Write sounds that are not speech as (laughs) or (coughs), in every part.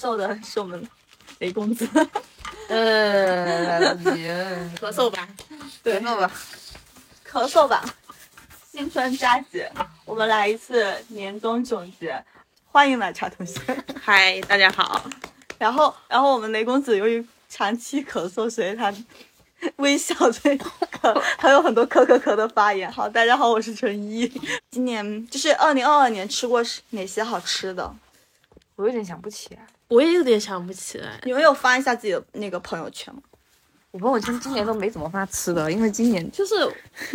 在咳嗽的是我们雷公子，呃，(laughs) 咳嗽吧。对，嗽吧，咳嗽吧。新春佳节，我们来一次年终总结。欢迎奶茶同学。嗨，大家好。然后，然后我们雷公子由于长期咳嗽，所以他微笑最咳，还有很多咳咳咳的发言。好，大家好，我是陈一。(laughs) 今年就是二零二二年，吃过哪些好吃的？我有点想不起来。我也有点想不起来。你们有发一下自己的那个朋友圈吗？我朋友圈今年都没怎么发吃的，因为今年就是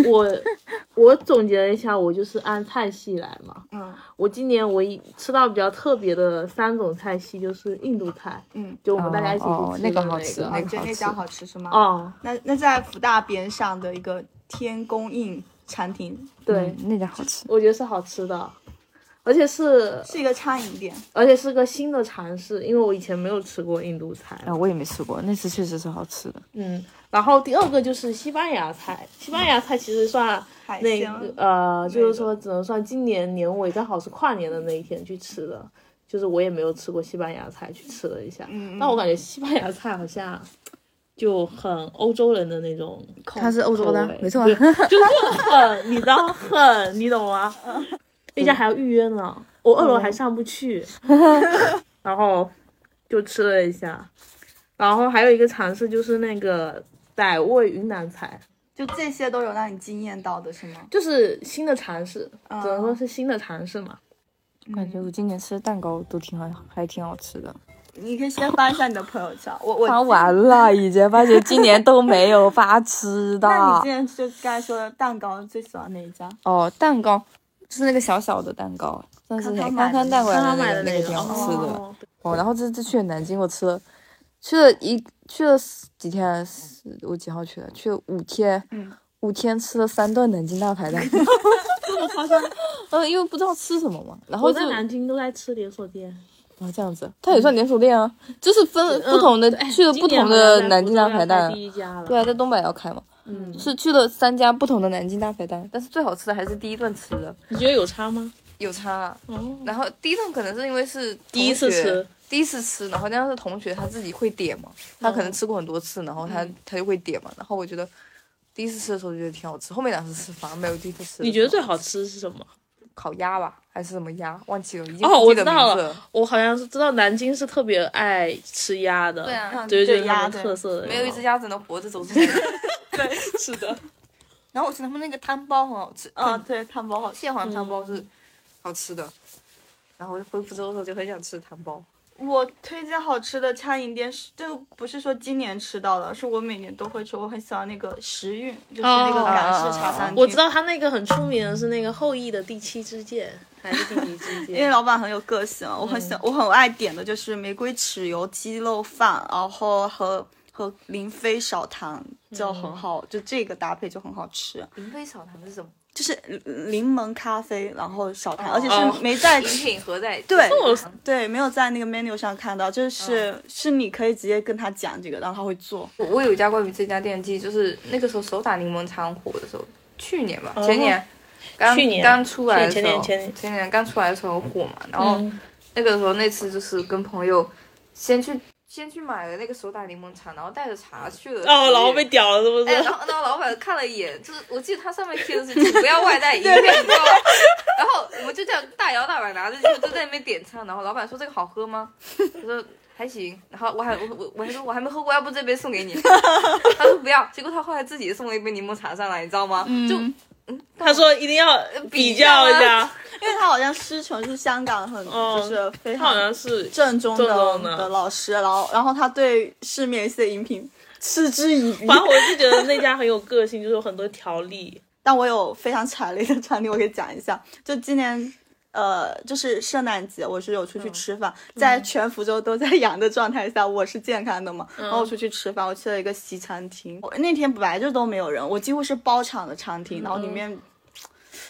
我，(laughs) 我总结了一下，我就是按菜系来嘛。嗯我今年唯一吃到比较特别的三种菜系就是印度菜，嗯，就我们大家一起那那个好吃啊，那个得那家好吃是吗？哦，那那在福大边上的一个天宫印餐厅，对，嗯那家好吃。我觉得是好吃的，而且是是一个餐饮店。而且是个新的尝试，因为我以前没有吃过印度菜。啊，我也没吃过，那次确实是好吃的。嗯，然后第二个就是西班牙菜，西班牙菜其实算那鲜个呃，就是说只能算今年年尾刚好是跨年的那一天去吃的，就是我也没有吃过西班牙菜，去吃了一下，嗯但我感觉西班牙菜好像就很欧洲人的那种口，它是欧洲的没错啊就是很，你知道很，你懂吗？那家还要预约呢，我二楼还上不去，(laughs) 然后就吃了一下，然后还有一个尝试就是那个傣味云南菜，就这些都有让你惊艳到的是吗？就是新的尝试，啊只能说是新的尝试嘛。感觉我今年吃的蛋糕都挺好，还挺好吃的。你可以先发一下你的朋友圈，我我发完了，已经发觉今年都没有发吃的。(laughs) 那你今天就刚才说的蛋糕最喜欢哪一家？哦，蛋糕就是那个小小的蛋糕，但是康康买的康康带回来的那个那个挺好吃的。哦哦，然后这这去了南京，我吃了，去了一去了几天我几号去的？去了五天，嗯，五天吃了三顿南京大排档。这么夸张？嗯，因为不知道吃什么嘛，然后在南京都在吃连锁店，啊这样子，它也算连锁店啊，就是分不同的哎去了不同的南京大排档。第一家了。对啊，在东北要开嘛，嗯，是去了三家不同的南京大排档，但是最好吃的还是第一顿吃的，你觉得有差吗？有差啊。哦，然后第一顿可能是因为是第一次吃，第一次吃，然后那样是同学他自己会点嘛，他可能哦吃过很多次，然后他、他就会点嘛，然后我觉得第一次吃的时候就觉得挺好吃，后面两次吃反而没有第一次吃你觉得最好好吃是什么？烤鸭吧，还是什么鸭？忘记了，已经记得我知道名字了，我好像是知道南京是特别爱吃鸭的，对啊嗯对对就是鸭特色的，没有一只鸭子能活着走出去。(laughs) 对，是的，然后我觉得他们那个汤包很好吃，啊，对，汤包好。蟹黄汤包是好吃的。然后回福州的时候就很想吃汤包。我推荐好吃的餐饮店是，这个不是说今年吃到的，是我每年都会吃。我很喜欢那个时运，就是那个港式茶餐厅。我知，道他那个很出名的是那个后羿的第七支箭还是第几支 (laughs) 因为？老板很有个性，我很喜欢，我很爱点的就是玫瑰豉油鸡肉饭，然后和和林飞少糖就很好，就这个搭配就很好吃。林飞少糖是什么？就是柠檬咖啡，然后少糖，而且哦是没在饮品盒在对对没有在那个 menu 上看到，就是、是你可以直接跟他讲这个，然后他会做。我我有一家关于这家店记，就是那个时候手打柠檬茶很火的时候，去年吧，前年，刚去年刚出来的时候，前年前年前年刚出来的时候火嘛，然后嗯那个时候那次就是跟朋友先去先去买了那个手打柠檬茶，然后带着茶去了，哦，然后被屌了是不哎，是？然后然后老板看了一眼，就是我记得他上面贴的是请不要外带饮品，你知道吗？然后我们就这样大摇大摆拿着就就在那边点餐，然后老板说这个好喝吗？我说还行，然后我还我我我还说我还没喝过，要不这杯送给你？(laughs) 他说不要，结果他后来自己送了一杯柠檬茶上来，你知道吗？就他说一定要比较一下，(laughs) 因为他好像师承是香港很、(laughs) 哦就是非常好常像是正宗的的的老师，然后然后他对市面一些饮品嗤之以鼻。反正我就觉得那家很有个性，就是有很多条例。(laughs) 但我有非常惨烈的条例，我可以讲一下。就今年，呃，就是圣诞节，我是有出去吃饭，(laughs) 在全福州都在 (laughs) 阳的状态下，我是健康的嘛。然后我出去吃饭，我去了一个西餐厅，我那天本来就都没有人，我几乎是包场的餐厅，然后里面。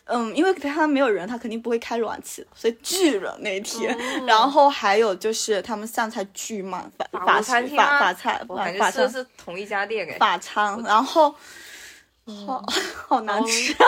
嗯，因为他没有人，他肯定不会开暖气，所以巨冷那一天。然后还有就是他们上菜巨慢，法法餐厅吗法法菜我法法餐是同一家店哎。法餐，然后好 (laughs) 好难吃啊！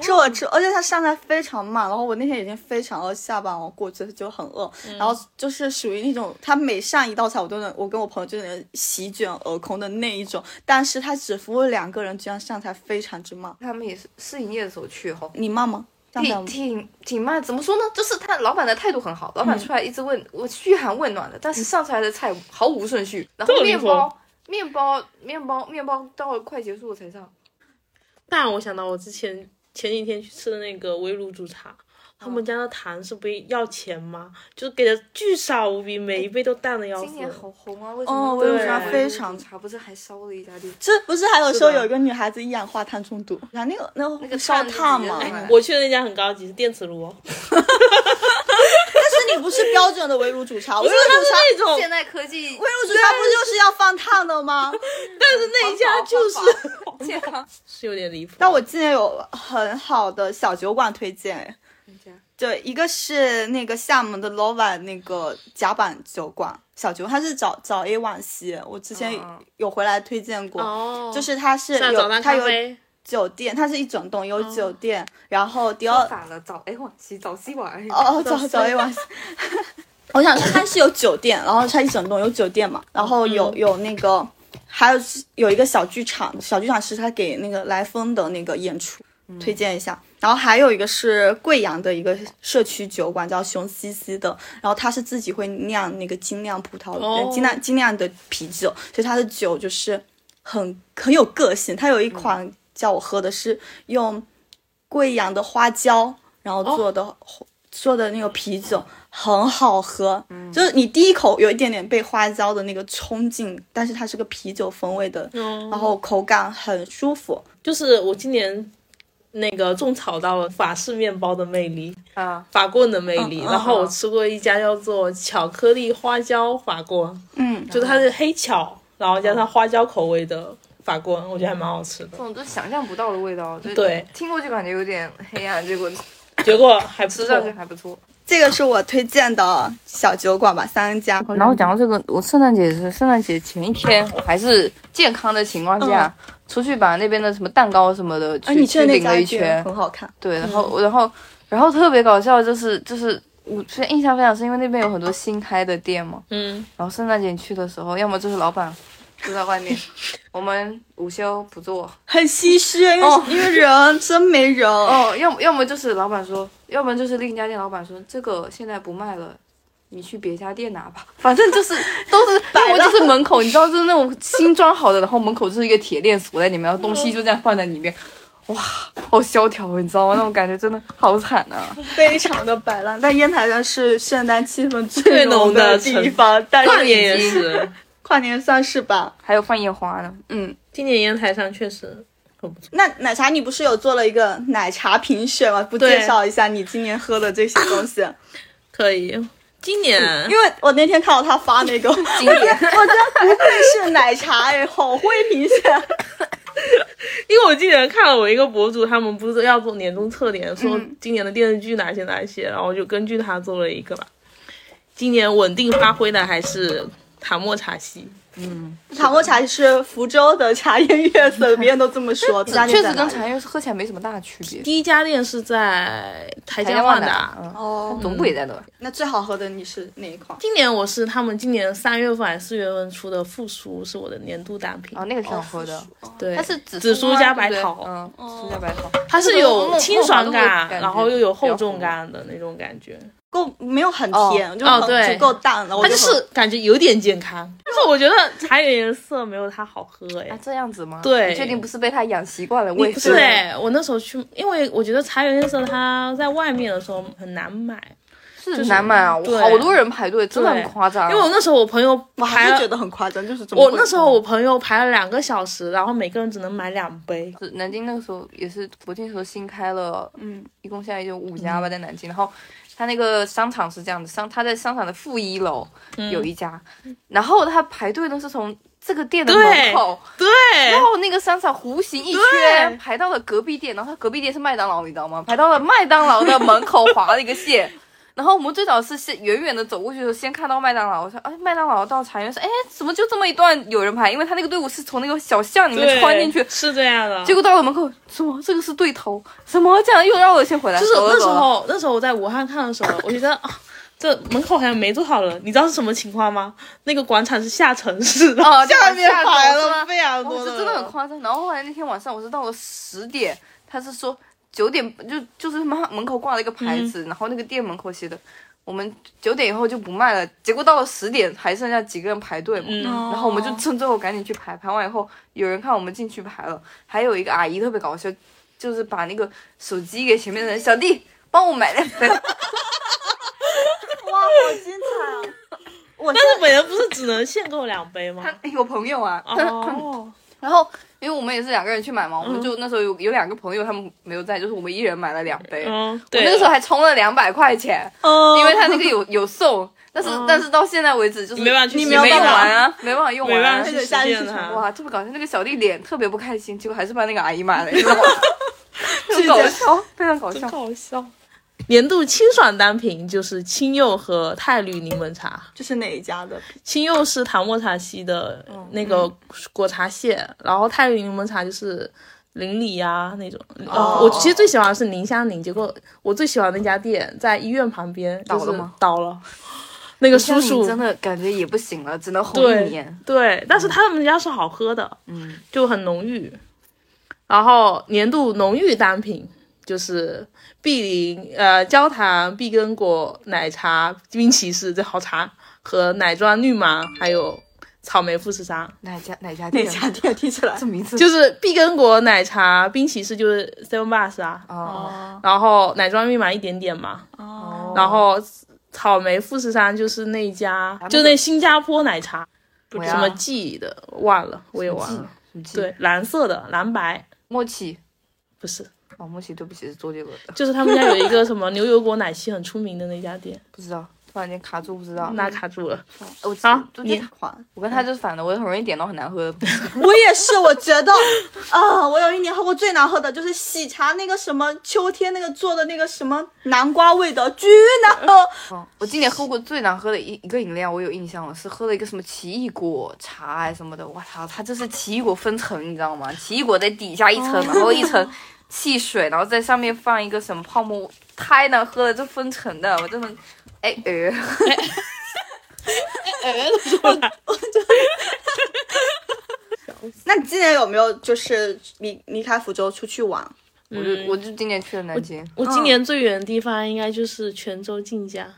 是我吃，而且它上菜非常慢。然后我那天已经非常饿，下班我过去就很饿，然后就是属于那种他每上一道菜我都能，我跟我朋友就能席卷而空的那一种。但是他只服务两个人，居然上菜非常之慢。他们也是试营业的时候去哈，你慢吗？挺挺挺慢，怎么说呢？就是他老板的态度很好，老板出来一直问我嘘寒问暖的，但是上出来的菜毫无顺序，然后面包面包面包面包到了快结束我才上。但我想到我之前前几天去吃的那个围炉煮茶，他们家的糖是不要钱吗？就是给的巨少无比，每一杯都淡的要死今。年好红啊！为什哦么哦围炉茶非常茶不是还烧了一家店？这不是还有说有一个女孩子一氧化碳中毒，然后那个那那个个烧炭嘛？我去的那家很高级，是电磁炉 (laughs) 哦，但是你不是标准的围炉煮茶，(laughs) 围炉煮茶，那种，现代科技围炉煮茶不就是要放烫的吗？(laughs) 但是那一家就是健康。是有点离谱。但我今年有很好的小酒馆推荐，哎对，一个是那个厦门的 Lova 那个甲板酒馆小酒，它是早早 A 晚 C，，我之前有回来推荐过，哦，就是它是有它有咖啡，酒店，它是一整栋有酒店，然后第说二反了，早哎晚西早西晚哎。哦早早 A 晚西，(laughs) 我想说它是有酒店，然后它一整栋有酒店嘛，然后有有那个还有是有一个小剧场，小剧场是他给那个来风的那个演出。推荐一下，然后还有一个是贵阳的一个社区酒馆，叫熊西西的，然后它是自己会酿那个精酿葡萄，哦精酿精酿的啤酒，所以它的酒就是很很有个性。它有一款叫我喝的是用贵阳的花椒，然后做的、做的那个啤酒。很好喝，就是你第一口有一点点被花椒的那个冲劲，但是它是个啤酒风味的，嗯然后口感很舒服。就是我今年那个种草到了法式面包的魅力，啊，法棍的魅力。然后我吃过一家叫做巧克力花椒法棍，嗯，就是它是黑巧，然后加上花椒口味的法棍，我觉得还蛮好吃的这。种都想象不到的味道，就对，听过就感觉有点黑暗，结果结果还不错吃上去还不错。这个是我推荐的小酒馆吧，三家。然后讲到这个，我圣诞节是圣诞节前一天，我还是健康的情况下、出去把那边的什么蛋糕什么的去、去领了一圈，很好看。对，然后、然后然后特别搞笑的就是就是我虽然印象非常深，因为那边有很多新开的店嘛，嗯，然后圣诞节去的时候，要么就是老板就在外面，(laughs) 我们午休不做，(laughs) 很唏嘘，因为、哦因为人真没人。(laughs) 哦，要么要么就是老板说，要么就是另一家店老板说这个现在不卖了。你去别家店拿吧，反正就是都是，要么就是门口，你知道，就是那种新装好的，然后门口就是一个铁链锁在里面，然后东西就这样放在里面，哇，好萧条，你知道吗？那种感觉真的好惨啊！非常的摆烂。但烟台山是圣诞气氛最浓的地方，但是也是，跨年算是吧。还有放烟花呢，嗯，今年烟台上确实很不错。那奶茶，你不是有做了一个奶茶评选吗？不介绍一下你今年喝的这些东西？(coughs) 可以，今年因为我那天看到他发那个，今年，我。觉得不愧是奶茶哎，好会评选。(laughs) 因为我记得看了我一个博主，他们不是要做年终测点，说嗯今年的电视剧哪些哪些，然后我就根据他做了一个吧。今年稳定发挥的还是塔莫茶系，嗯塔莫茶是福州的茶颜悦色，别人都这么说。(laughs) 确实跟茶叶喝起来没什么大区别。第一家店是在台江万万达。嗯，哦，总部也在那儿。那最好喝的你是哪一款？今年我是他们今年三月份还是四月份出的复苏，是我的年度单品。哦，那个挺好喝的，对，它是紫紫苏加白桃嗯，紫苏加白桃。它是有清爽感，然后又有厚重感的那种感觉。够没有很甜，就很哦足够淡了。我它就是感觉有点健康，但是我觉得茶颜悦色没有它好喝哎啊，。这样子吗？对你确定不是被它养习惯了味？对我那时候去，因为我觉得茶颜悦色它在外面的时候很难买，是难买啊，对好多人排队，真的很夸张。因为我那时候我朋友我排了还是觉得很夸张，就是这么我那时候我朋友排了两个小时，然后每个人只能买两杯。是南京那个时候也是国庆时候新开了，嗯，一共现在就五家吧，在南京。然后它那个商场是这样的，商他在商场的负一楼有一家，然后他排队呢是从这个店的门口，对然后那个商场弧形一圈排到了隔壁店，然后他隔壁店是麦当劳，你知道吗？排到了麦当劳的门口划了一个线。然后我们最早是先远远的走过去的时候，先看到麦当劳，我说哎麦当劳到茶园是哎怎么就这么一段有人排？因为他那个队伍是从那个小巷里面，穿进去，是这样的。结果到了门口，什么这个是对头，什么这样又让我先回来，就是那时候，那时候我在武汉看的时候，我觉得啊，这门口好像没多少人。你知道是什么情况吗？那个广场是下沉式的，(laughs) 哦下面下排了非常哦，多的人，这真的很夸张。然后后来那天晚上我是到了十点，他是说九点就就是门门口挂了一个牌子，然后那个店门口写的我们九点以后就不卖了。结果到了十点还剩下几个人排队嘛，嗯然后我们就趁最后赶紧去排，排完以后有人看我们进去排了，还有一个阿姨特别搞笑，就是把那个手机给前面的人，小弟帮我买两杯。(laughs) 哇，好精彩啊！我但是每人不是只能限购两杯吗？他有朋友啊，哦，(laughs) 然后因为我们也是两个人去买嘛，我们就那时候有有两个朋友他们没有在，就是我们一人买了两杯。嗯，我对，那个时候还充了两百块钱，嗯，因为他那个有有送，(laughs) 但是、但是到现在为止就是没办法去你没用完啊，没办法用完、啊没办法。去实得下去去践它。哇，特别搞笑，那个小弟脸特别不开心，结果还是把那个阿姨买了，你知道吗？(laughs) (laughs) 很搞笑，非常搞笑。搞笑。年度清爽单品就是青柚和泰绿柠檬茶。这是哪一家的？青柚是唐末茶系的那个果茶蟹，然后泰绿柠檬茶就是邻里呀、那种。哦我其实最喜欢的是宁香宁，结果我最喜欢那家店在医院旁边，就是倒了吗倒了。那个叔叔真的感觉也不行了，只能红对一年。对，但是他们家是好喝的，嗯，就很浓郁。然后年度浓郁单品就是碧林呃焦糖碧根果奶茶冰骑士这好茶和奶砖绿芒，还有草莓富士山。哪家哪家哪店？家店？听起来这名字就是碧根果奶茶冰骑士就是 Seven Bus 啊，哦哦然后奶砖绿芒一点点嘛，哦，然后草莓富士山就是那家，就那新加坡奶茶，不什么记的忘了，我也忘了。对，蓝色的蓝白默契。不是，哦，木西，对不起，是周杰伦的，就是他们家有一个什么牛油果奶昔很出名的那家店，不知道，突然间卡住，不知道。那卡住了。我好就你还我跟他就是反的，我很容易点到很难喝的。(laughs) 我也是，我觉得啊，我有一年喝过最难喝的就是喜茶那个什么秋天那个做的那个什么南瓜味的，巨难喝。嗯，我今年喝过最难喝的一一个饮料，我有印象了，是喝了一个什么奇异果茶还什么的。我操，它这是奇异果分层，你知道吗？奇异果在底下一层，然后一层汽水，然后在上面放一个什么泡沫，太难喝了，这分层的，我真的，哎 (laughs) 呃，(laughs) (laughs) 那你今年有没有就是离离开福州出去玩？我就我就今年去了南京，我今年最远的地方应该就是泉州晋江。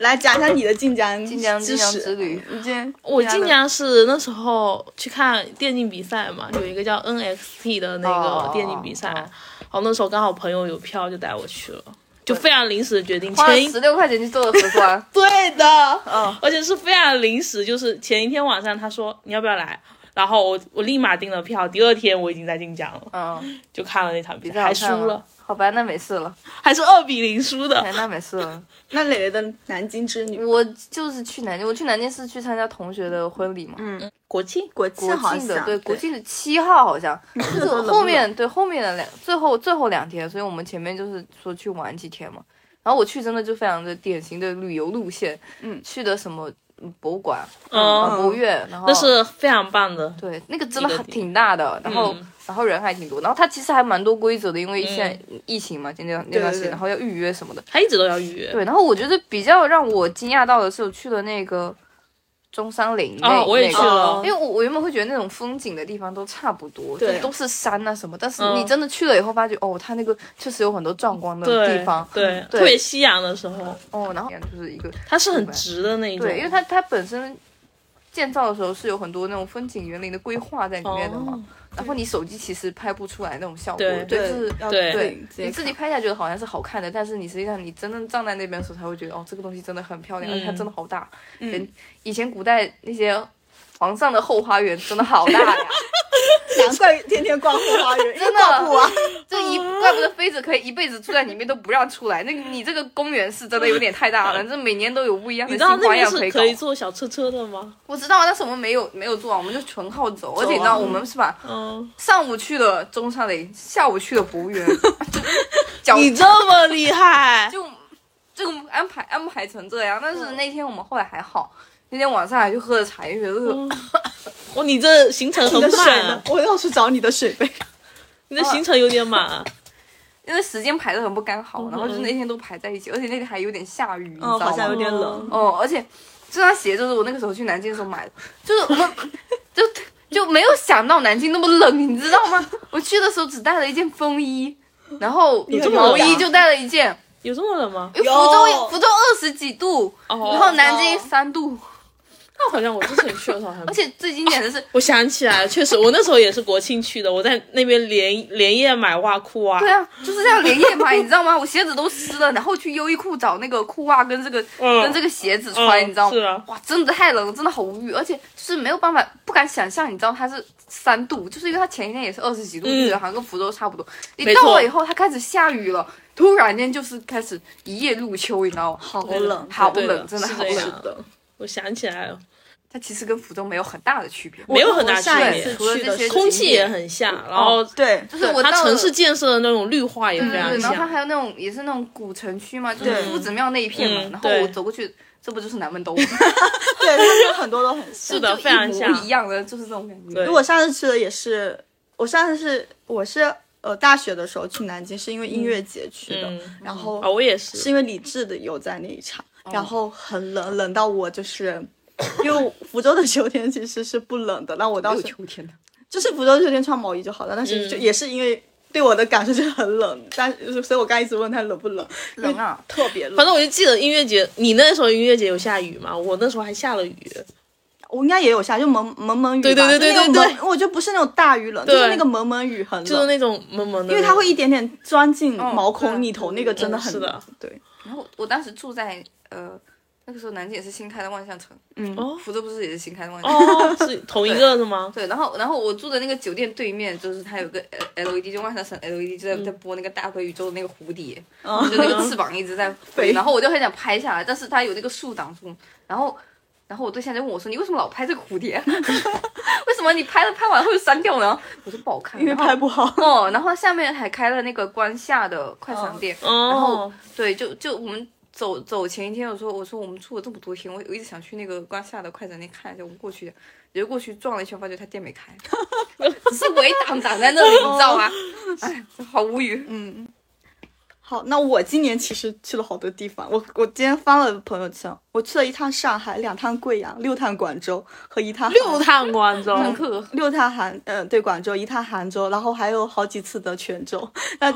来讲一下你的晋江 (laughs) 晋江晋江之旅。你今我晋江是那时候去看电竞比赛嘛，有一个叫 NXT 的那哦个电竞比赛，哦。然后那时候刚好朋友有票，就带我去了，就非常临时的决定，花十六块钱去做了核酸，(laughs) 对的，嗯，而且是非常临时，就是前一天晚上他说你要不要来，然后我我立马订了票，第二天我已经在晋江了，嗯，就看了那场比赛，比赛还输了，，好吧，那没事了，还是二比零输的。哎，那没事了。(laughs) 那磊磊的南京之旅，我就是去南京，我去南京是去参加同学的婚礼嘛，嗯，国庆？国国庆对，国庆的七号好像，就是后面对后面的两最后最后两天，所以我们前面就是说去玩几天嘛。然后我去真的就非常的典型的旅游路线，嗯。去的什么嗯博物馆、嗯。啊博物院，然后那是非常棒的，对那个真的还挺大的，然后、嗯。然后人还挺多，然后它其实还蛮多规则的，因为现在疫情嘛，今天那段时间，然后要预约什么的。他一直都要预约。对，然后我觉得比较让我惊讶到的是，我去了那个中山陵那、哦，我也那个去了。因为我我原本会觉得那种风景的地方都差不多，就对都是山啊什么，但是嗯。你真的去了以后，发觉哦，它那个确实有很多壮观的地方，对，对特别夕阳的时候，哦，然后就是一个它是很直的那一种。对，因为它它本身建造的时候是有很多那种风景园林的规划在里面的嘛，哦然后你手机其实拍不出来那种效果，对就是。要对对你自己拍下来觉得好像是好看的，但是你实际上你真正站在那边的时候，才会觉得哦，这个东西真的很漂亮，而且真的好大。嗯以前古代那些皇上的后花园真的好大呀，难怪天天逛后花园，(laughs) 真的逛不完。这一怪不得妃子可以一辈子住在里面都不让出来。那个你这个公园是真的有点太大了，(laughs) 这每年都有不一样的新你知道那边花样以搞是可。以坐小车车的吗？我知道，但是我们没有没有坐啊，我们就纯靠走，而且你知道我们是吧？嗯，(laughs) 上午去了中山陵，下午去了博物院，你这么厉害，就这个安排安排成这样。但是那天我们后来还好，那天晚上还去喝了茶，因为觉得哦，你这行程很满啊，，我要去找你的水杯。你的行程有点满啊。因为时间排的很不刚好，然后就那天都排在一起，而且那天还有点下雨，你知道嗯，吗？好像有点冷。哦，而且这双鞋就是我那个时候去南京的时候买的，就是我 (laughs) 就就没有想到南京那么冷，你知道吗？(laughs) 我去的时候只带了一件风衣，然然后毛衣就带了一件，有这么冷吗？因为福州福州二十几度，哦，然后南京三度，那好像我之前去的时候还 (laughs) 而且最经典的是，我想起来了，确实，我那时候也是国庆去的，我在那边连连夜买袜裤啊。对啊，就是这样连夜买，你知道吗？我鞋子都湿了，然后去优衣库找那个裤袜跟这个、嗯跟这个鞋子穿，嗯你知道吗？是啊哇，真的太冷了，真的好无语，而且就是没有办法，不敢想象，你知道它是三度，就是因为它前一天也是二十几度，嗯就觉得好像跟福州差不多。你到了以后，它开始下雨了，突然间就是开始一夜入秋，你知道吗？好冷，好冷，真的好是。的。我想起来了，它其实跟福州没有很大的区别，没有很大区别除了这些空气也很像，然后对，就是我它城市建设的那种绿化也非常对对对，然后它。还有那种也是那种古城区嘛，就是夫子庙那一片嘛。嗯然后我走过去，这不就是南门东吗？(laughs) 对，它有很多都很像。是的，非常像一。样的，就是这种感觉。对我上次去的也是，我上次是我是呃大学的时候去南京，是因为音乐节去的，嗯然后啊，我也是。是因为李志的有在那一场，然后很冷，冷到我就是。因为福州的秋天其实是不冷的，那我当有时秋天的，就是福州秋天穿毛衣就好了，但是就嗯也是因为对我的感受就是很冷，但所以我刚一直问他冷不冷，冷啊！特别冷。反正我就记得音乐节，你那时候音乐节有下雨吗？我那时候还下了雨。我应该也有下，就蒙蒙蒙雨吧，对对对对就那种对对蒙我觉得不是那种大雨冷，就是那个蒙蒙雨很冷，就是那种蒙蒙的，因为它会一点点钻进哦毛孔里头，那个真的嗯是的很冷。对，然后我当时住在呃那个时候南京也是新开的万象城，嗯，哦福州不是也是新开的万象城？哦，是同一个的吗？对，然后然后我住的那个酒店对面就是它有个 L LED，就万象城 LED 就在在播那个大河宇宙的那个蝴蝶，就那个 (laughs) 翅膀一直在飞，然后我就很想拍下来，但是它有那个树挡住，然后。然后我对象就问我说：“你为什么老拍这个蝴蝶？(laughs) 为什么你拍了拍完会删掉呢？”我说：“不好看。”因为拍不好。哦，然后下面还开了那个关下的快餐店，然后哦，对，就就我们走走前一天，我说我说我们住了这么多天，我我一直想去那个关下的快餐店看一下，我们过去，结果过去转了一圈，发觉他店没开，(laughs) 只是围挡挡在那里，你知道吗？哎，好无语。嗯，好，那我今年其实去了好多地方。我我今天翻了朋友圈，我去了一趟上海，两趟贵阳，六趟广州和一趟六趟广州，六趟杭，呃，对，广州一趟杭州，然后还有好几次的泉州。(laughs) 那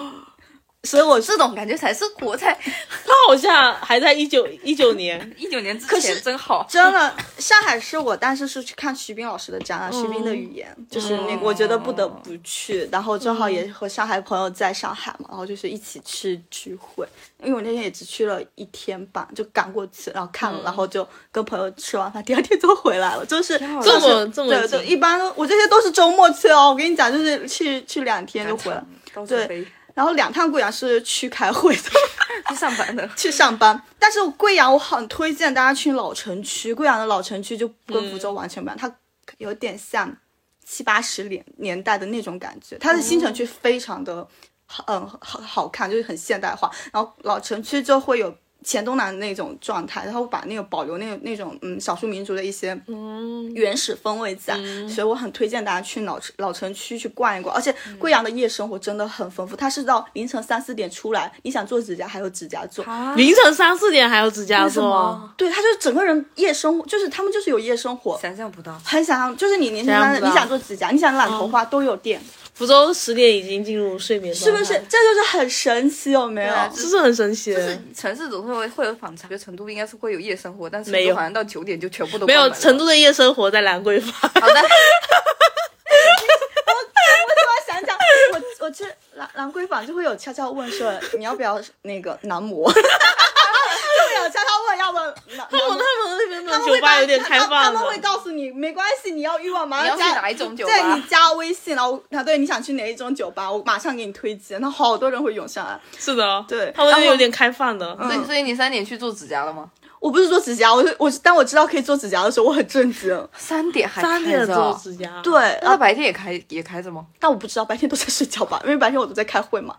所以我这种感觉才是活在他好像还在一九一九年，(laughs) 一九年之可前，是真好。真的，上海是我当时是去看徐冰老师的展览，徐冰的语言，就是那个我觉得不得不去，然后正好也和上海朋友在上海嘛，然后就是一起去聚会，因为我那天也只去了一天半，就赶过去，然后看了，然后就跟朋友吃完饭，第二天就回来了，就是这就是么这么一般都我这些都是周末去哦，我跟你讲，就是去去两天就回来，对然后两趟贵阳是去开会的。(laughs) 去上班的。去上班。但是贵阳我很推荐大家去老城区，贵阳的老城区就跟福州完全不一样，它有点像七八十年年代的那种感觉。它的新城区非常的好，嗯，好好看，就是很现代化。然后老城区就会有。黔东南那种状态，然后把那个保留那个那种嗯少数民族的一些嗯，原始风味在，所以我很推荐大家去老城老城区去逛一逛。而且贵阳的夜生活真的很丰富，它是到凌晨三四点出来，你想做指甲还有指甲做，凌晨三四点还有指甲做，对，他就是整个人夜生活，就是他们就是有夜生活，想象不到，很想象，就是你年轻三十，想你想做指甲，你想染头发都有店，福州十点已经进入睡眠状态，是不是？这就是很神奇，有没有？对啊这是很神奇。就是城市总是会会有反差，觉得成都应该是会有夜生活，但是没有好像到九点就全部都没有成都的夜生活在兰桂坊，(laughs) 好的，我想讲，我我去兰兰桂坊就会有悄悄问说你要不要那个男模，(laughs) 有悄悄问要不 (laughs) 他们。他们那边的他们会把酒吧有点开他他们会，告诉你没关系，你要欲望马你要上加去哪一种酒对你？加微信，然后他对你想去哪一种酒吧，我马上给你推荐。那好多人会涌上来。是的，对他们那边有点开放的。所以所以你三点去做指甲了吗？我不是做指甲，我是我是当我知道可以做指甲的时候，我很震惊。三点还三点开着做指甲，，对，那他白天也开也开着吗？但我不知道白天都在睡觉吧，因为白天我都在开会嘛。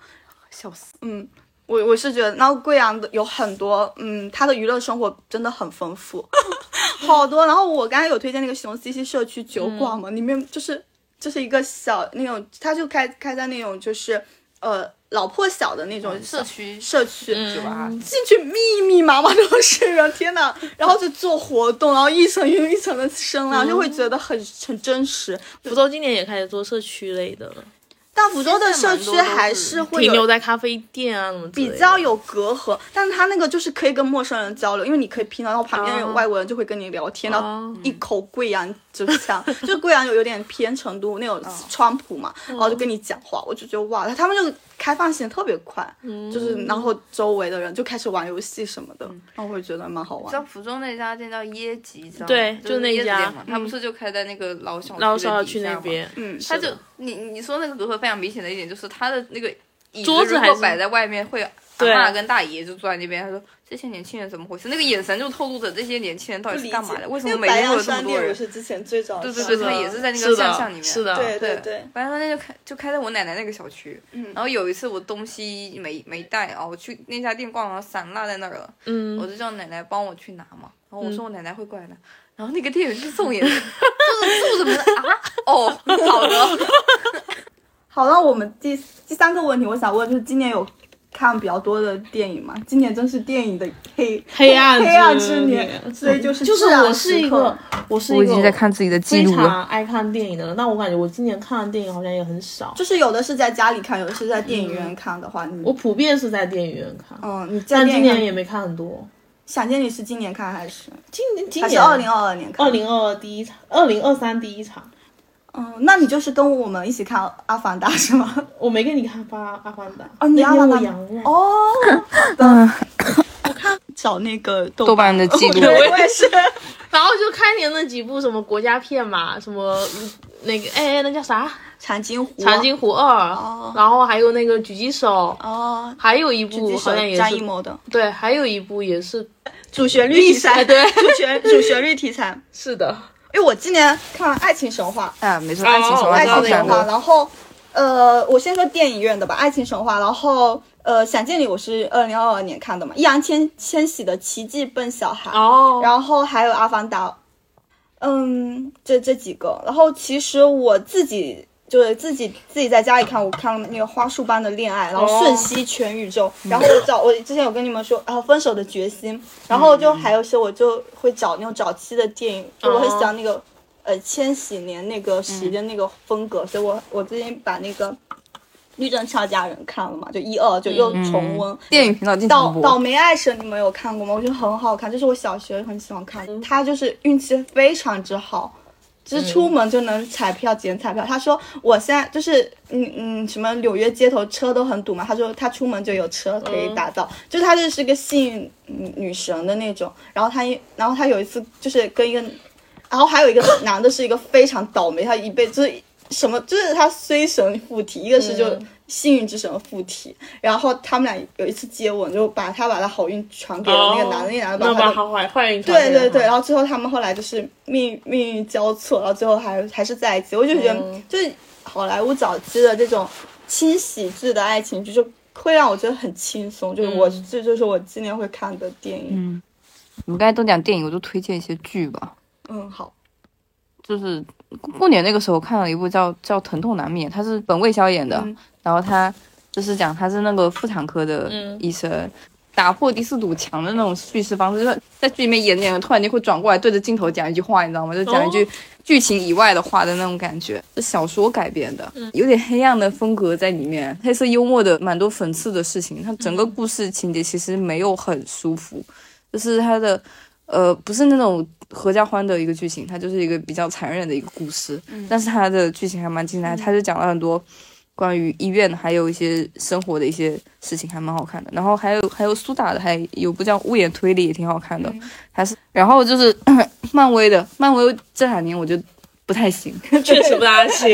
笑死！嗯，我我是觉得，然后贵阳的有很多，嗯，它的娱乐生活真的很丰富，(laughs) 好多。然后我刚才有推荐那个熊 CC 社区酒馆嘛，里面就是就是一个小那种，它就开开在那种就是呃老破小的那种社区社区？进去密密麻麻都是人，天呐！然后就做活动，然后一层又一层的声浪，就会觉得很很真实。福州今年也开始做社区类的了，但福州的社区还是是会停留在咖啡店啊比较有隔阂，但是他那个就是可以跟陌生人交流，因为你可以拼到，然后旁边有哦外国人就会跟你聊天，然后哦一口贵阳就腔，(laughs) 就是贵阳有有点偏成都那种川普嘛，然后就跟你讲话，我就觉得哇，他们就开放性特别快，就是然后周围的人就开始玩游戏什么的，然后我会觉得蛮好玩。像。福州那家店叫椰吉，知道吗？对就就是那家店嘛，他不是就开在那个老小老小区那边，嗯，他就你你说那个隔阂非常明显的一点就是他的那个椅子桌子还是如果摆在外面会对嬷跟大爷就坐在那边，他说这些年轻人怎么回事？那个眼神就透露着这些年轻人到底是干嘛的？为什么每天会洋山店，我有这么多人？是之前最早对对对他也是在那个巷巷里面。是的，对对对。对，白洋山店就开就开在我奶奶那个小区，嗯。然后有一次我东西没没带啊，我去那家店逛，然后伞落在那儿了，嗯。我就叫奶奶帮我去拿嘛，然后我说我奶奶会过来拿，然后那个店员就送眼，(laughs) 就是住什么？的 (laughs) 啊？哦，好的，(laughs) 好，了我们第第三个问题，我想问就是今年有看比较多的电影嘛？今年真是电影的黑黑暗黑暗之之年，所以就是就是我是一个，我是我已一个经在看自己的记录了。常爱看电影的人，但我感觉我今年看的电影好像也很少。就是有的是在家里看，有的是在电影院看的话，你我普遍是在电影院看，嗯，你在但电影院今年也没看很多。想见你是今年看还是今年今年还是二零二二年看？二零二二第一场，二零二三第一场，嗯，那你就是跟我们一起看《阿凡达》是吗？(laughs) 我没跟你看发阿凡达哦你那天阿凡达我阳了。哦，嗯，找那个豆豆瓣的记录。我也是。(laughs) 然后就开年那几部什么国家片嘛，什么那个哎哎那叫啥？长津湖，《长津湖二》然后还有那个狙击手，哦，还有一狙击手部好像也是。张艺谋的。对，还有一部也是主旋律题材，对。(laughs) 主旋主旋律题材。是的，因为我今年看了《爱情神话》，哎，没错，爱情神我话爱情神话。然后呃，我先说电影院的吧，《爱情神话》，然后呃，《想见你》我是二零二二年看的嘛，易烊千千玺的《奇迹笨小孩》哦，然后还有《阿凡达》，嗯，这这几个。然后其实我自己就是自己自己在家里看，我看了那个《花束般的恋爱》，然后《瞬息全宇宙》然后我找我之前有跟你们说，然后《分手的决心》，然后就还有一些我就会找那种早期的电影，就我很喜欢那个呃千禧年那个时间那个风格，所以我我最近把那个《律政俏佳人》看了嘛，就一二就又重温。电影频道经倒倒，霉爱神，你们有看过吗？我觉得很好看，这是我小学很喜欢看。他就是运气非常之好，就是出门就能彩票捡彩票。他说我现在就是嗯嗯什么纽约街头车都很堵嘛，他说他出门就有车可以打到，就他就是个幸运女神的那种。然后他一然后他有一次就是跟一个，然后还有一个男的是一个非常倒霉，他一辈子就是什么就是他虽神附体，一个是就。幸运之神附体，然后他们俩有一次接吻，就把他把他好运传给了那个男的，那个男的把他的好坏坏运对对对，然后最后他们后来就是命命运交错，然后最后还还是在一起。我就觉得，嗯就是好莱坞早期的这种轻喜剧的爱情剧，就会让我觉得很轻松。就是我、嗯这就是我今年会看的电影。嗯，你们刚才都讲电影，我就推荐一些剧吧。嗯，好，就是过年那个时候看了一部叫叫《疼痛难免》，他是本卫肖演的，嗯然后他就是讲他是那个妇产科的嗯医生，打破第四堵墙的那种叙事方式，就是在剧里面演演，突然间会转过来对着镜头讲一句话，你知道吗？就讲一句剧情以外的话的那种感觉。是小说改编的，有点黑暗的风格在里面，黑色幽默的蛮多讽刺的事情。它整个故事情节其实没有很舒服，就是它的呃不是那种合家欢的一个剧情，它就是一个比较残忍的一个故事。但是它的剧情还蛮精彩，它就讲了很多关于医院还有一些生活的一些事情，还蛮好看的。然后还有还有苏打的，还有部叫《屋檐推理》也挺好看的，还是然后就是 (coughs) 漫威的，漫威这两年我就不太行。确实不大行，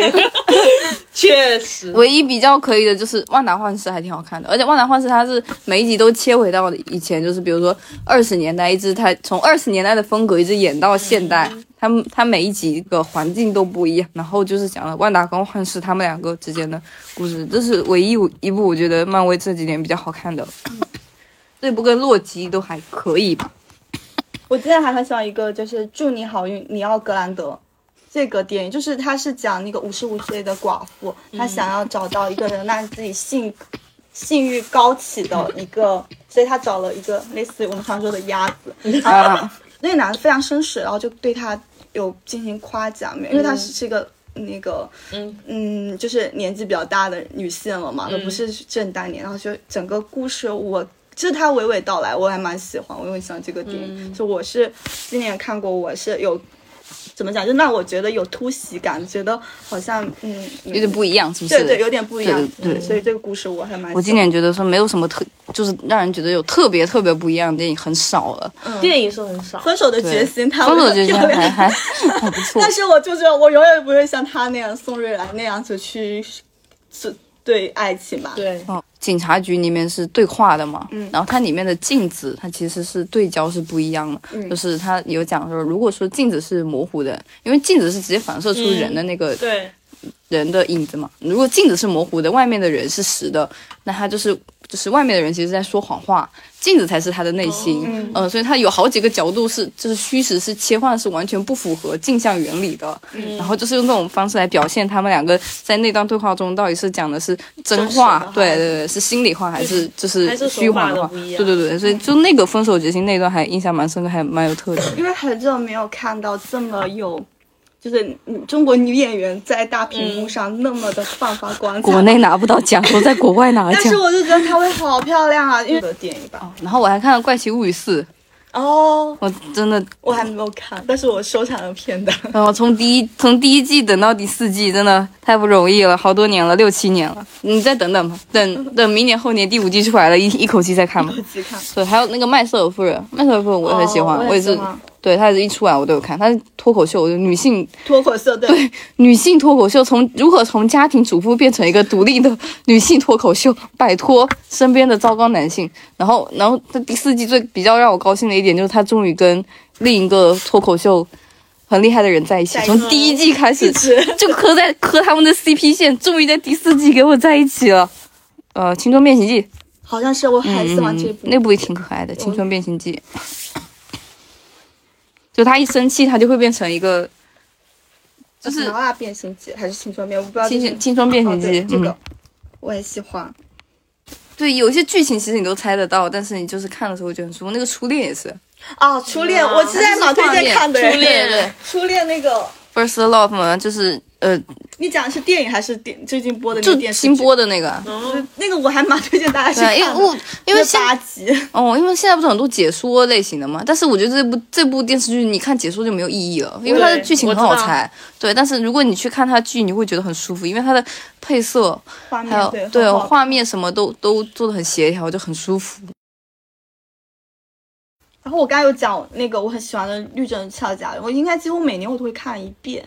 (laughs) 确实。唯一比较可以的就是《万达幻视》还挺好看的，而且《万达幻视》它是每一集都切回到以前，就是比如说二十年代，一直它从二十年代的风格一直演到现代，他们他每一集个环境都不一样，然后就是讲了万达跟幻视他们两个之间的故事，这是唯一一部我觉得漫威这几年比较好看的。这部跟洛基都还可以吧。我之前还很喜欢一个，就是祝你好运，尼奥格兰德这个电影，就是他是讲那个五十五岁的寡妇，她想要找到一个人让自己性性欲高起的一个，所以她找了一个类似于我们常说的鸭子，然后那个男的非常绅士，然后就对她有进行夸奖，因为她是一个那个嗯嗯，就是年纪比较大的女性了嘛，她不是正当年，然后就整个故事我。就是她娓娓道来，我还蛮喜欢，我很喜欢这个电影。就我是今年看过，我是有怎么讲，就让我觉得有突袭感，觉得好像嗯有点不一样，是不是？对对，有点不一样。对对所以这个故事我还蛮。我今年觉得说没有什么特，就是让人觉得有特别特别不一样的电影很少了。嗯电影是很少。分手的决心，他分手的决心还还还不错。(laughs) 但是我就觉得我永远不会像他那样，宋瑞来那样子去是对爱情吧。对。哦，警察局里面是对话的嘛，嗯，然后它里面的镜子，它其实是对焦是不一样的，嗯。就是它有讲说，如果说镜子是模糊的，因为镜子是直接反射出人的那个对。人的影子嘛，如果镜子是模糊的，外面的人是实的，那它就是就是外面的人其实在说谎话，镜子才是他的内心，嗯呃，所以他有好几个角度是就是虚实是切换是完全不符合镜像原理的，嗯。然后就是用这种方式来表现他们两个在那段对话中到底是讲的是真话对对对，是心里话还是就是虚晃的话，对对对，所以就那个分手决心那段还印象蛮深刻，还蛮有特点。因为很久没有看到这么有，就是嗯中国女演员在大屏幕上那么的放发光彩。国内拿不到奖，都在国外拿 (laughs) 奖但是。我就觉得她会好漂亮啊，因为的电影吧。然后我还看了《怪奇物语四》，哦，我真的我还没有看，但是我收藏了片段。然 (laughs) 后从第一从第一季等到第四季，真的太不容易了，好多年了，六七年了。你再等等吧，等 (laughs) 等明年后年第五季出来了，一一口气再看吧。一口气看，对，还有那个麦瑟尔夫人，麦瑟尔夫人我也很喜欢，哦我也是对，他是一出来我都有看，他是脱口秀，女性 (laughs) 脱口秀对，女性脱口秀从如何从家庭主妇变成一个独立的 (laughs) 女性脱口秀，摆脱身边的糟糕男性。然后，然后他第四季最比较让我高兴的一点就是他终于跟另一个脱口秀很厉害的人在一起，从第一季开始就磕在磕他们的 CP 线，终于在第四季给我在一起了。呃，《青春变形记》好像是我很喜欢这部。嗯那部也挺可爱的，《青春变形记》。就他一生气，他就会变成一个，就是麻辣变形记还是青春变，我不知道。青青春变哦形记对，这个嗯，我也喜欢。对，有一些剧情其实你都猜得到，但是你就是看的时候就很舒服。那个初恋也是哦，初恋，哇我是在哪推荐看的。初恋 (laughs) 初恋那个，First Love 嘛，就是呃，你讲的是电影还是电最近播的那就个电视剧？新播的那个。哦，那个我还蛮推荐大家去对，因看的。为我因为那现八集，哦，因为现在不是很多解说类型的嘛，但是我觉得这部这部电视剧你看解说就没有意义了，因为它的剧情很好猜。对，但是如果你去看它剧，你会觉得很舒服，因为它的配色画面还有对对画面什么都都做的很协调，就很舒服。然后我刚才有讲那个我很喜欢的《律政俏佳人》，我应该几乎每年我都会看一遍，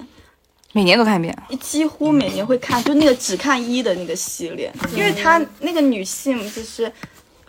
每年都看一遍，几乎每年会看，就那个只看一的那个系列，因为她那个女性就是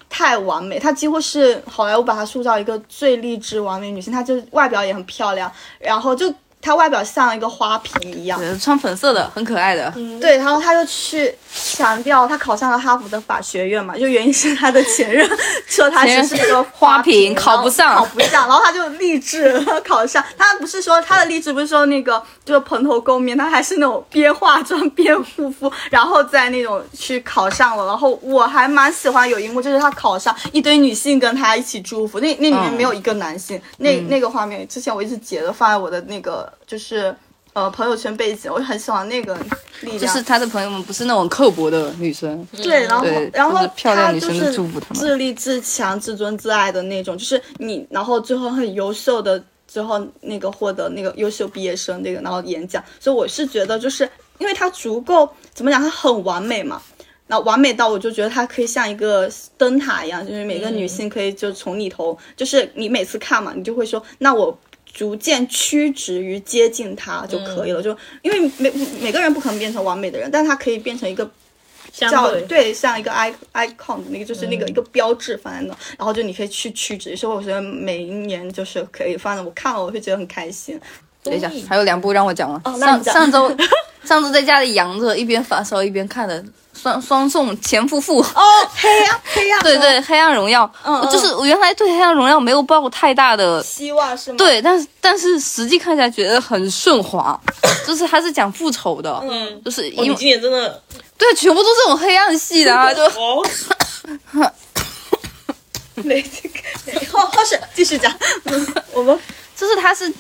太完美，她几乎是好莱坞把她塑造一个最励志完美女性，她就外表也很漂亮，然后就她外表像一个花瓶一样，穿粉色的，很可爱的。对，然后他就去强调他考上了哈佛的法学院嘛，就原因是他的前任说他只是个花瓶瓶，考不上考不上，然后他就励志考上。他不是说他的励志不是说那个就是蓬头垢面，他还是那种边化妆边护肤，然后再那种去考上了。然后我还蛮喜欢有一幕，就是他考上，一堆女性跟他一起祝福，那那里面嗯没有一个男性，那那个画面之前我一直截的放在我的那个就是。呃，朋友圈背景，我就很喜欢那个力量，就是他的朋友们不是那种刻薄的女生，对，然后然后漂亮他女生就是就祝福他们自立自强、自尊自爱的那种，就是你，然后最后很优秀的，最后那个获得那个优秀毕业生那个，然后演讲，所以我是觉得，就是因为他足够怎么讲，他很完美嘛。那完美到我就觉得它可以像一个灯塔一样，就是每个女性可以就从里头，就是你每次看嘛，你就会说，那我逐渐趋直于接近它就可以了。就因为每每个人不可能变成完美的人，但他可以变成一个相叫对对，像一个 i icon 的那个，就是那个一个标志放在那，然后就你可以去屈指，所以我觉得每一年就是可以放在我看了我会觉得很开心。等一下，还有两部让我讲完。哦那上上周 (laughs) 上次在家里养着，一边发烧一边看的双双宋前夫妇。哦，黑暗黑暗。对对，《黑暗荣耀》嗯嗯。就是我原来对《黑暗荣耀》没有抱过太大的希望是吗？对，但是但是实际看起来觉得很顺滑，(coughs) 就是它是讲复仇的，嗯，就是哦，因为、你今年真的对全部都是这种黑暗系的啊，就 (laughs) 哦，(laughs) 没这个，好好是继续讲。(laughs) 我们就是他是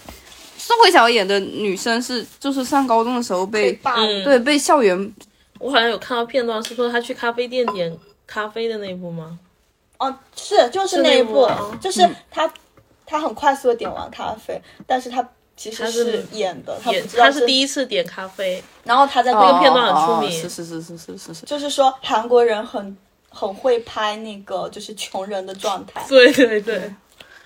宋慧乔演的女生是就是上高中的时候被霸凌。嗯。对被校园我好像有看到片段，是说她去咖啡店点咖啡的那一部吗？哦，是就是那一部是一部啊，就是他他很快速的点完咖啡，但是她其实是是演的，他也不知道他是第一次点咖啡，然后她在这这个片段很出名。是是是是是是是，就是说韩国人很很会拍那个就是穷人的状态，对 (laughs) 对对，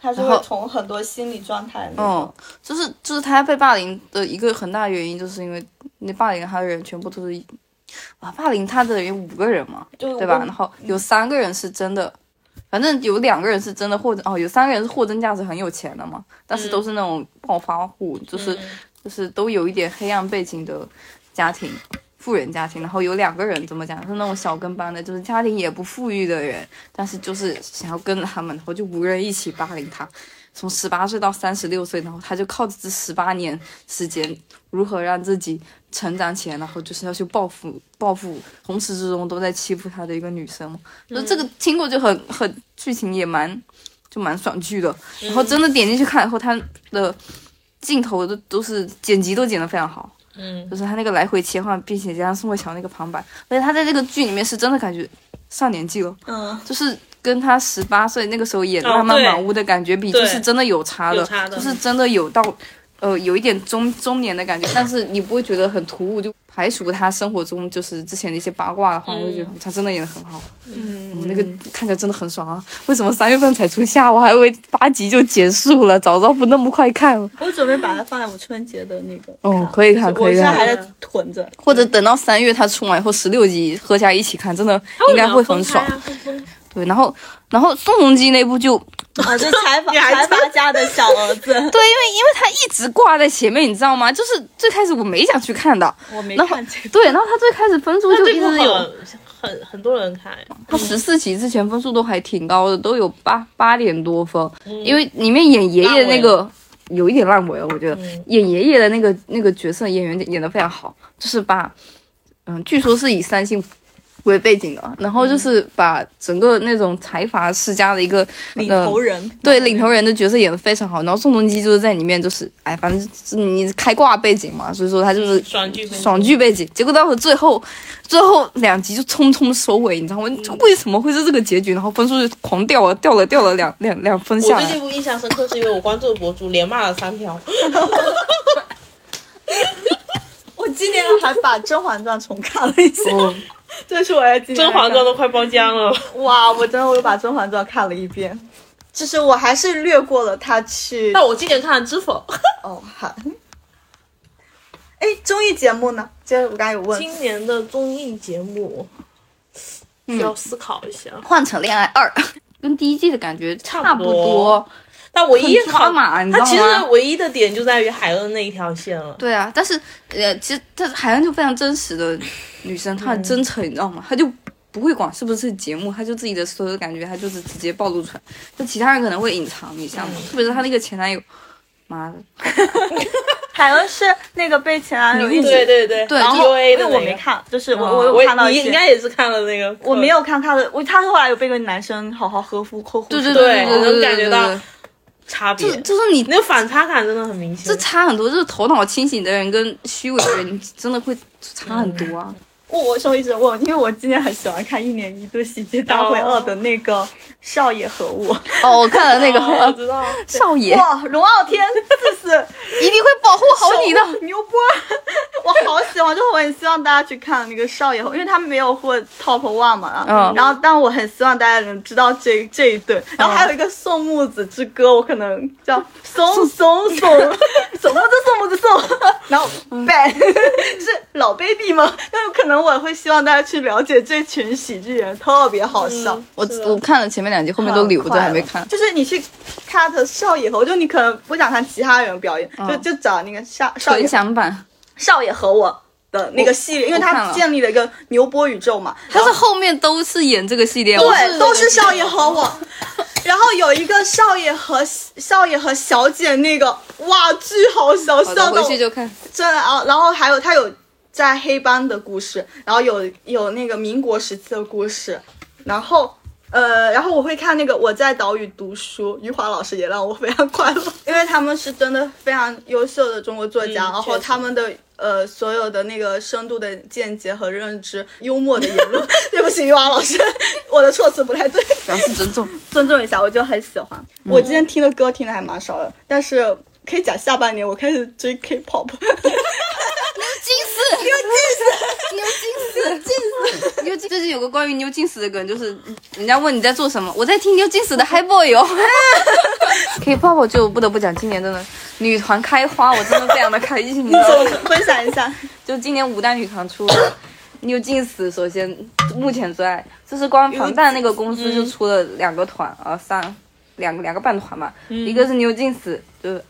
他是会从很多心理状态那嗯。，就是就是他被霸凌的一个很大原因，就是因为那霸凌他的人全部都是啊，霸凌他的人有五个人嘛，就对吧？然后有三个人是真的，反正有两个人是真的货真哦，有三个人是货真价实很有钱的嘛，但是都是那种暴发户，就是、嗯就是都有一点黑暗背景的家庭。富人家庭，然后有两个人怎么讲是那种小跟班的，就是家庭也不富裕的人，但是就是想要跟着他们，然后就无人一起霸凌他，从十八岁到三十六岁，然后他就靠着这十八年时间，如何让自己成长起来，然后就是要去报复报复，从始至终都在欺负他的一个女生嘛。就这个听过就很很剧情也蛮就蛮爽剧的，然后真的点进去看以后，他的镜头都都是剪辑都剪得非常好。嗯，就是他那个来回切换，并且加上宋慧乔那个旁白，而且他在这个剧里面是真的感觉上年纪了，嗯，就是跟他十八岁那个时候演《哦浪漫满屋》的感觉比，就是真的有差的，有差的。就是真的有到，呃，有一点中中年的感觉，(laughs) 但是你不会觉得很突兀，就排除他生活中就是之前的一些八卦的话，我就觉得他真的演的很好，嗯，那个看起来真的很爽啊！为什么三月份才出下？我还以为八集就结束了，早知道不那么快看了。我准备把它放在我春节的那个。哦，可以看，可以看我现在。还在囤着。或者等到三月它出完以后，十六集合家一起看，真的应该会很爽。对，然后然后宋仲基那部就啊，(laughs) 就采访你还财阀家的小儿子，(laughs) 对，因为因为他一直挂在前面，你知道吗？就是最开始我没想去看的，我没然后看这个。对，然后他最开始分数就一直有，很很很多人看，他十四集之前分数都还挺高的，都有八八点多分，嗯因为里面演爷爷的那个有一点烂尾了，我觉得、嗯演爷爷的那个那个角色演员演的非常好，就是把嗯，据说是以三星。为背景的，然后就是把整个那种财阀世家的一个领呃头人，对领头人的角色演得非常好，然后宋仲基就是在里面就是哎，反正是你开挂背景嘛，所以说他就是爽剧爽剧背景，结果到了最后，最后两集就匆匆收尾，你知道吗？就为什么会是这个结局？然后分数就狂掉了，掉了掉了两两两分下来。我对这部印象深刻，是因为我关注的博主连骂了三条。(laughs) 我今年还把《甄嬛传》重看了一下，哦这是我在今年甄嬛传都快包浆了，哇，我真的我又把《甄嬛传》看了一遍，就是我还是略过了他去那我今年看了《知否》。(laughs) 哦好。哎，综艺节目呢？就是我刚才有问，今年的综艺节目需要思考一下，换成恋爱二，跟第一季的感觉差不多，但唯一很抓好，马，你知它其实？唯一的点就在于海恩那一条线了。对啊，但是呃，其实她海恩就非常真实的女生，她很真诚，你知道吗？她就不会管是不是节目，她就自己的所有的感觉，她就是直接暴露出来。就其他人可能会隐藏一下嘛，特别是她那个前男友，妈的，(laughs) 海恩是那个被前男友对对对。对然后因为我没看，就是我哦我有我看到一些你应该也是看了那个，我没有看他的，我他后来有被个男生好好呵护呵护，对对对对对，能感觉到对差别就，就是你那个反差感真的很明显这。差很多，就是头脑清醒的人跟虚伪的人真的会差很多啊。我我说一直问，因为我今年很喜欢看一年一度喜剧大会二的那个少爷和我，哦，我看了那个哦我 (laughs) 知道，少爷。哇，龙傲天四四 (laughs) 一定会保护好你的。牛波，我好喜欢，就是我很希望大家去看那个少爷和，因为他们没有获 top one 嘛，嗯。然后但我很希望大家能知道这这一对，然后还有一个宋木子之歌，我可能叫松松松，(laughs) 宋木子宋木子宋，然后 bad 是老 baby 吗？那有可能我会希望大家去了解这群喜剧人，特别好笑。我我看了前面两集，后面都留着还没看。就是你去 cut 少爷和，就你可能不想看其他人表演，就就找那个少少爷纯享版，少爷和我的那个系列，因为他建立了一个牛波宇宙嘛，他是后后面都是演这个系列，对都是少爷和我，(laughs) 然后有一个少爷和少爷和小姐那个，哇，巨好笑，好的，笑到回去就看。真的啊，然后还有他有在黑帮的故事，然后有有那个民国时期的故事，然后呃，然后我会看那个我在岛屿读书，余华老师也让我非常快乐，(laughs) 因为他们是真的非常优秀的中国作家，嗯然后他们的。呃，所有的那个深度的见解和认知，幽默的言论，(laughs) 对不起，余华老师，我的措辞不太对，表示尊重。(laughs) 尊重一下，我就很喜欢。我今天听的歌听的还蛮少的，但是可以讲下半年我开始追 K-pop。金丝，牛金丝，牛金死，牛金。最近有个关于牛金丝的梗，就是人家问你在做什么，我在听牛金丝的 Hi Boy 哦。K-pop 就不得不讲，今年真的女团开花，我真的非常的开心，你知道吗？分享一下，就今年五代女团出了 New Jeans，首先目前最爱，就是光防弹那个公司就出了两个团啊，三两个两个半团嘛，一个是 New Jeans，就是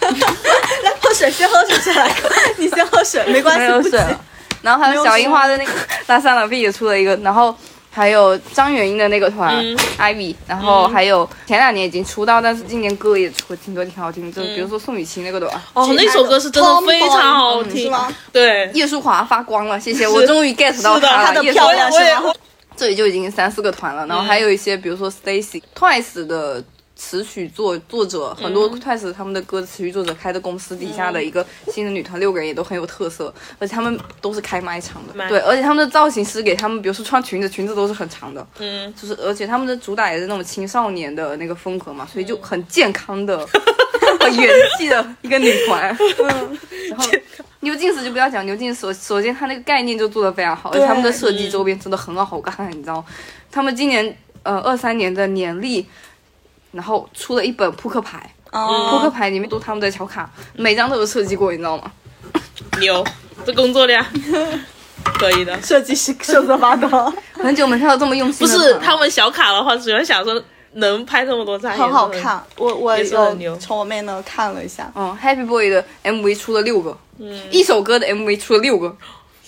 来喝水，先喝水起来，你先喝水，没关系，不急有水了。然后还有小樱花的那个拉萨拉 B 也出了一个，然后还有张元英的那个团、嗯 Ivy，然后还有前两年已经出道，但是今年歌也出了挺多挺好听的，就比如说宋雨琦那个团。哦，那首歌是真的非常好听，是吗？对，叶舒华发光了，谢谢，我终于 get 到他了。她的叶舒华漂亮？这里就已经三四个团了，然后还有一些，比如说 Stacy、Twice 的词曲作作者，很多 Twice 他们的歌词曲作者开的公司底下的一个新的女团，六个人也都很有特色，而且他们都是开麦场的，对，而且他们的造型师给他们，比如说穿裙子，裙子都是很长的，嗯，就是而且他们的主打也是那种青少年的那个风格嘛，所以就很健康的、很元气的一个女团。(laughs) 嗯，然后牛津斯就不要讲，牛津斯首首先它那个概念就做的非常好，而且他们的设计周边真的很好看，你知道，他们今年呃二三年的年历，然后出了一本扑克牌，扑克哦，牌里面都他们的小卡，每张都有设计过，你知道吗？牛，这工作量可以的。设计师瑟瑟发抖，很久没看到这么用心不。是他们小卡的话，主要想说能拍这么多张，很好看。我我也是很牛有从我妹那看了一下，嗯，Happy Boy 的 MV 出了六个，嗯，一首歌的 MV 出了六个。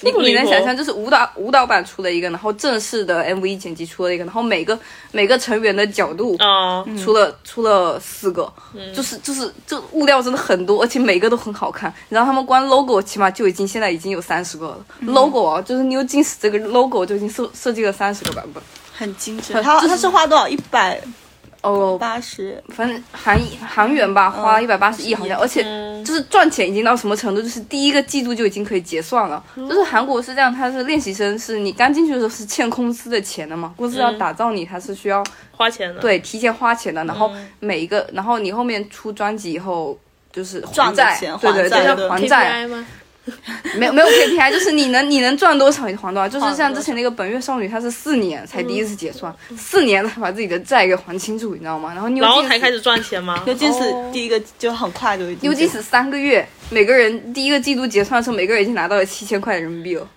你你能想象，就是舞蹈舞蹈版出了一个，然后正式的 MV 剪辑出了一个，然后每个每个成员的角度啊，出了、出了四个，就是就是这物料真的很多，而且每个都很好看。然后他们光 logo 起码就已经现在已经有三十个了、logo 啊，就是 New Jeans 这个 logo 就已经设设计了三十个版本。很精致。它它是花多少？一百哦，八十。反正韩韩元吧，花了一百八十亿好像，而且就是赚钱已经到什么程度，就是第一个季度就已经可以结算了。就是韩国是这样，他是练习生，是你刚进去的时候是欠公司的钱的嘛，公司要打造你，他是需要花钱的，对提前花钱的，然后每一个，然后你后面出专辑以后。就是还债，对对对，要还债？(laughs) 没有没有 KPI，就是你能你能赚多少你还多少，就是像之前那个本月少女，她是四年才第一次结算，四年才把自己的债给还清楚，你知道吗？然后你然后才开始赚钱吗？(laughs) 牛津斯第一个就很快就已经。牛津斯三个月，每个人第一个季度结算的时候，每个人已经拿到了七千块人民币了。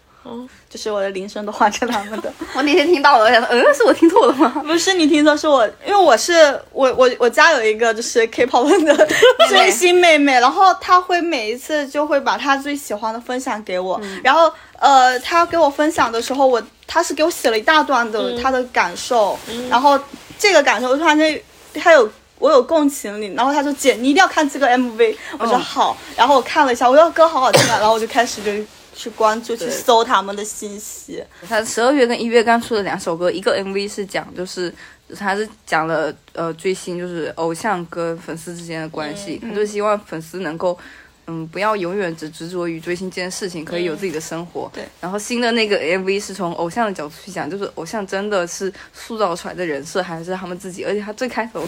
就是我的铃声都换成他们的。(laughs) 我那天听到了，我想说，嗯，是我听错了吗？不是你听错是我，因为我是我我我家有一个就是 K-pop 的追星妹妹，然后她会每一次就会把她最喜欢的分享给我，然后呃，她给我分享的时候，我她是给我写了一大段的她的感受，然后这个感受我突然间她有。我有共情你，然后她说姐，你一定要看这个 MV。我说好，然后我看了一下，我说歌好好听啊，然后我就开始就去关注、去搜他们的信息。他十二月跟一月刚出了两首歌，一个 MV 是讲就是他是讲了呃追星就是偶像跟粉丝之间的关系，他就希望粉丝能够。嗯，不要永远只执着于追星这件事情，可以有自己的生活。对。然后新的那个 MV 是从偶像的角度去讲，就是偶像真的是塑造出来的人设，还是他们自己？而且他最开头，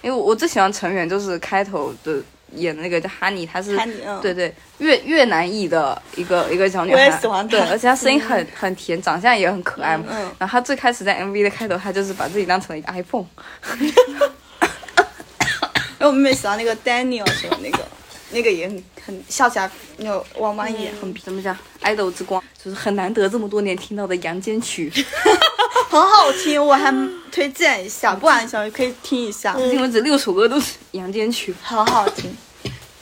因为我最喜欢成员就是开头的演的那个叫哈尼，她是对对越越南裔的一个一个小女我孩，也喜欢对，而且她声音很很甜，长相也很可爱嘛。嗯然后她最开始在 MV 的开头，她就是把自己当成了一个 iPhone，因 (laughs) 为我妹妹喜欢那个 Daniel 什么那个，那个也很很笑起来那个弯弯眼很怎么讲？爱豆之光就是很难得这么多年听到的阳间曲，(laughs) (laughs) 很好听，我还推荐一下，不然小鱼可以听一下，因为这六首歌都是阳间曲。很好听。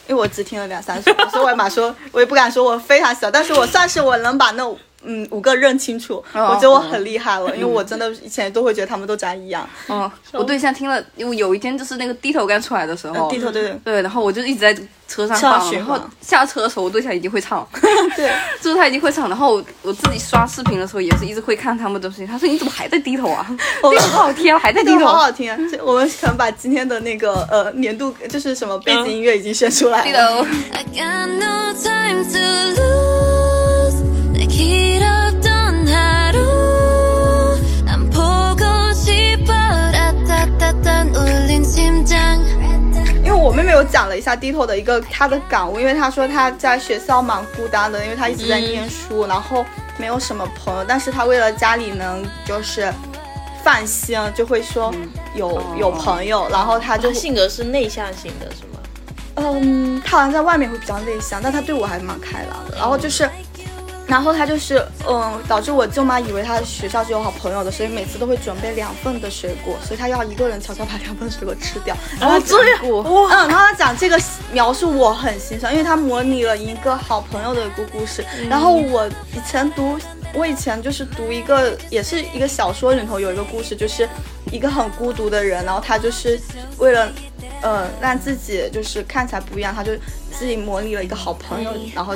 因为我只听了两三首，所以我也马说，我也不敢说我非常喜欢，但是我算是我能把那嗯五个认清楚，哦我觉得我很厉害了，因为我真的以前都会觉得他们都长一样。嗯，我对象听了，因为有一天就是那个低头刚出来的时候，低头对对对，然后我就一直在车上放，然后下车的时候我对象已经会唱，(laughs) 对，(laughs) 就是他已经会唱，然后我我自己刷视频的时候也是一直会看他们的视频，他说你怎么还在低头啊？(laughs) 低头好听啊，还在低头好。好听啊！我们可能把今天的那个呃年度就是什么背景音乐已经选出来低了。头，我妹妹有讲了一下低头的一个她的感悟，因为她说她在学校蛮孤单的，因为她一直在念书，然后没有什么朋友，但是她为了家里能就是放心，就会说有、有朋友，然后她就他性格是内向型的，是吗？嗯，他好像在外面会比较内向，但他对我还蛮开朗的。然后就是，然后他就是，嗯，导致我舅妈以为他学校是有好朋友的，所以每次都会准备两份的水果，所以他要一个人悄悄把两份水果吃掉。然后这样嗯，然后他讲这个描述我很欣赏，因为他模拟了一个好朋友的一个故事。然后我以前读，我以前就是读一个，也是一个小说里头有一个故事，就是一个很孤独的人，然后他就是为了。呃，让自己就是看起来不一样，他就自己模拟了一个好朋友，然后，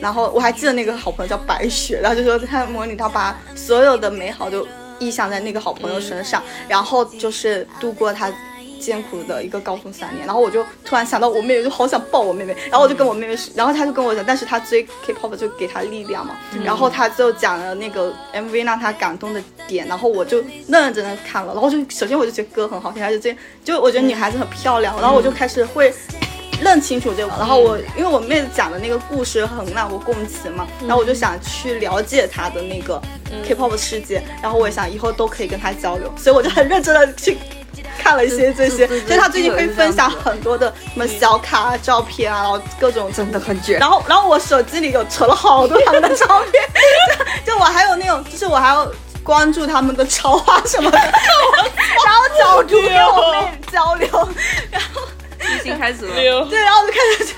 然后我还记得那个好朋友叫白雪，然后就说他模拟他把所有的美好都臆想在那个好朋友身上，然后就是度过他艰苦的一个高中三年，然后我就突然想到我妹妹，就好想抱我妹妹，然后我就跟我妹妹说，然后她就跟我讲，但是她追 K-pop 就给她力量嘛，然后她就讲了那个 MV 让她感动的点，然后我就认认真真看了，然后就首先我就觉得歌很好听，而且这就我觉得女孩子很漂亮，然后我就开始会。认清楚这个，然后我因为我妹子讲的那个故事很让我共情嘛，然后我就想去了解她的那个 K-pop 的世界，然后我也想以后都可以跟她交流，所以我就很认真的去看了一些这些，所以她最近会分享很多的什么小卡啊、照片啊，然后各种真的很绝。然后，然后我手机里有存了好多他们的照片，就 (laughs) 就我还有那种，就是我还要关注他们的超话什么的，(laughs) 然后角度跟我妹交流，然后已经开始了。(laughs) 对，然后就开始去